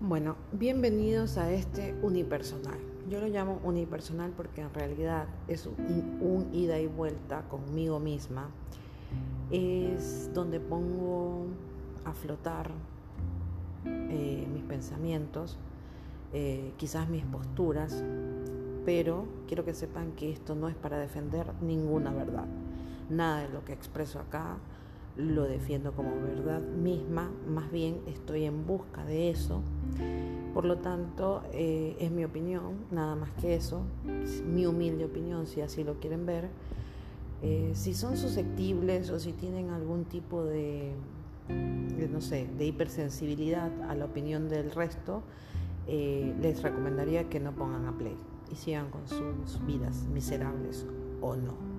Bueno, bienvenidos a este unipersonal. Yo lo llamo unipersonal porque en realidad es un, ida y vuelta conmigo misma. Es donde pongo a flotar eh, mis pensamientos, eh, quizás mis posturas, pero quiero que sepan que esto no es para defender ninguna verdad. Nada de lo que expreso acá lo defiendo como verdad misma, más bien estoy en busca de eso. Por lo tanto, eh, es mi opinión, nada más que eso, mi humilde opinión, si así lo quieren ver. Eh, si son susceptibles o si tienen algún tipo de, no sé, de hipersensibilidad a la opinión del resto, eh, les recomendaría que no pongan a play y sigan con sus vidas miserables o no.